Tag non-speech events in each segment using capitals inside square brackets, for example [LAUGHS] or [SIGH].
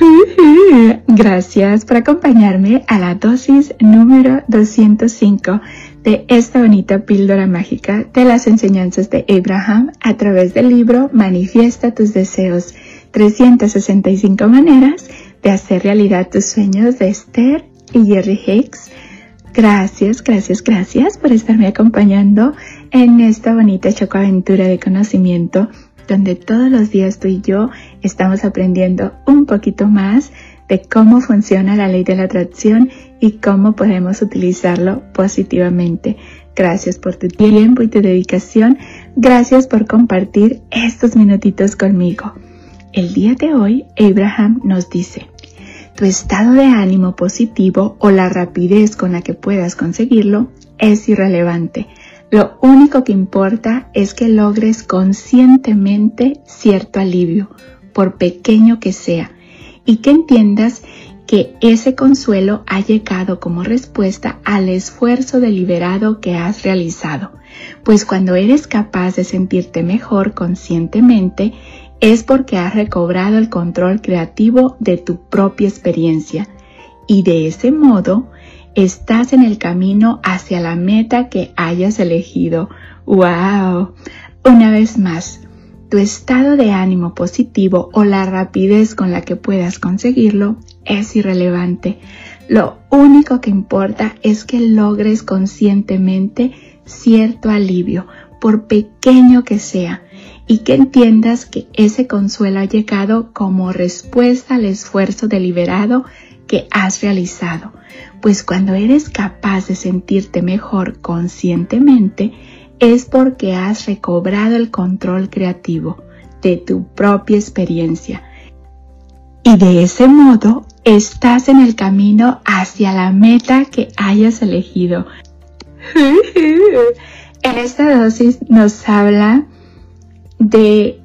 [LAUGHS] Gracias por acompañarme a la dosis número 205 de esta bonita píldora mágica de las enseñanzas de Abraham a través del libro Manifiesta tus deseos, 365 maneras de hacer realidad tus sueños de Esther y Jerry Hicks. Gracias, gracias, gracias por estarme acompañando en esta bonita chocoaventura de conocimiento donde todos los días tú y yo estamos aprendiendo un poquito más de cómo funciona la ley de la atracción y cómo podemos utilizarlo positivamente. Gracias por tu tiempo y tu dedicación. Gracias por compartir estos minutitos conmigo. El día de hoy, Abraham nos dice, tu estado de ánimo positivo o la rapidez con la que puedas conseguirlo es irrelevante. Lo único que importa es que logres conscientemente cierto alivio, por pequeño que sea, y que entiendas que ese consuelo ha llegado como respuesta al esfuerzo deliberado que has realizado, pues cuando eres capaz de sentirte mejor conscientemente, es porque has recobrado el control creativo de tu propia experiencia. Y de ese modo estás en el camino hacia la meta que hayas elegido. ¡Wow! Una vez más, tu estado de ánimo positivo o la rapidez con la que puedas conseguirlo es irrelevante. Lo único que importa es que logres conscientemente cierto alivio, por pequeño que sea, y que entiendas que ese consuelo ha llegado como respuesta al esfuerzo deliberado que has realizado, pues cuando eres capaz de sentirte mejor conscientemente, es porque has recobrado el control creativo de tu propia experiencia. Y de ese modo estás en el camino hacia la meta que hayas elegido. [LAUGHS] En esta dosis nos habla de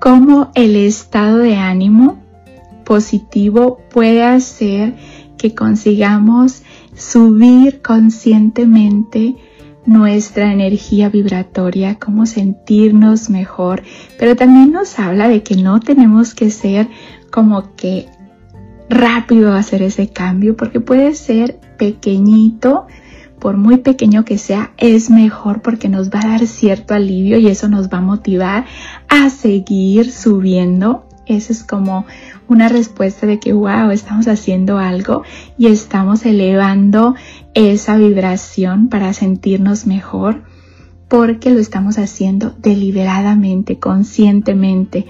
cómo el estado de ánimo positivo puede hacer que consigamos subir conscientemente nuestra energía vibratoria, cómo sentirnos mejor, pero también nos habla de que no tenemos que ser como que rápido hacer ese cambio, porque puede ser pequeñito, por muy pequeño que sea, es mejor porque nos va a dar cierto alivio y eso nos va a motivar a seguir subiendo. Eso es como una respuesta de que, wow, estamos haciendo algo y estamos elevando esa vibración para sentirnos mejor porque lo estamos haciendo deliberadamente, conscientemente.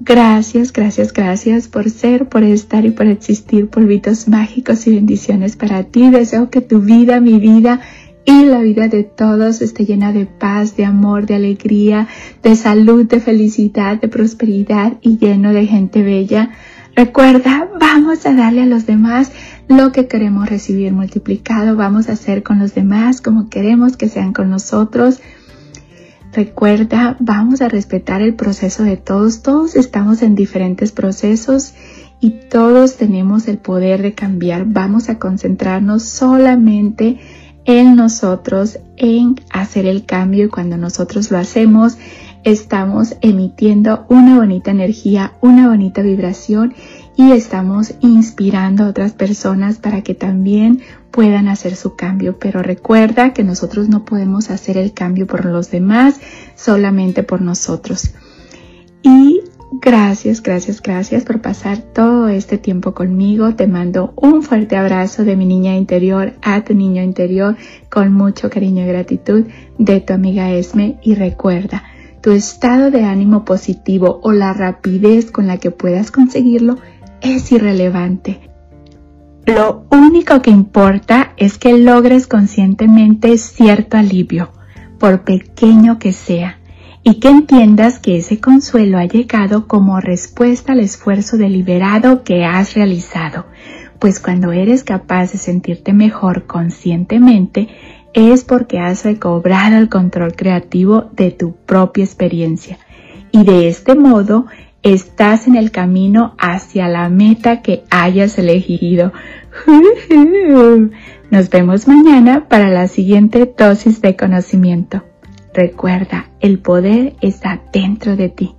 Gracias, gracias, gracias por ser, por estar y por existir, polvitos mágicos y bendiciones para ti. Deseo que tu vida, mi vida y la vida de todos esté llena de paz, de amor, de alegría, de salud, de felicidad, de prosperidad y lleno de gente bella. Recuerda, vamos a darle a los demás lo que queremos recibir multiplicado, vamos a hacer con los demás como queremos que sean con nosotros. Recuerda, vamos a respetar el proceso de todos, todos estamos en diferentes procesos y todos tenemos el poder de cambiar. Vamos a concentrarnos solamente en nosotros, en hacer el cambio y cuando nosotros lo hacemos, estamos emitiendo una bonita energía, una bonita vibración y estamos inspirando a otras personas para que también puedan hacer su cambio. Pero recuerda que nosotros no podemos hacer el cambio por los demás, solamente por nosotros. Gracias, gracias, gracias por pasar todo este tiempo conmigo. Te mando un fuerte abrazo de mi niña interior a tu niño interior con mucho cariño y gratitud de tu amiga Esme. Y recuerda, tu estado de ánimo positivo o la rapidez con la que puedas conseguirlo es irrelevante. Lo único que importa es que logres conscientemente cierto alivio, por pequeño que sea y que entiendas que ese consuelo ha llegado como respuesta al esfuerzo deliberado que has realizado, pues cuando eres capaz de sentirte mejor conscientemente es porque has recobrado el control creativo de tu propia experiencia y de este modo estás en el camino hacia la meta que hayas elegido. [LAUGHS] Nos vemos mañana para la siguiente dosis de conocimiento. Recuerda, el poder está dentro de ti.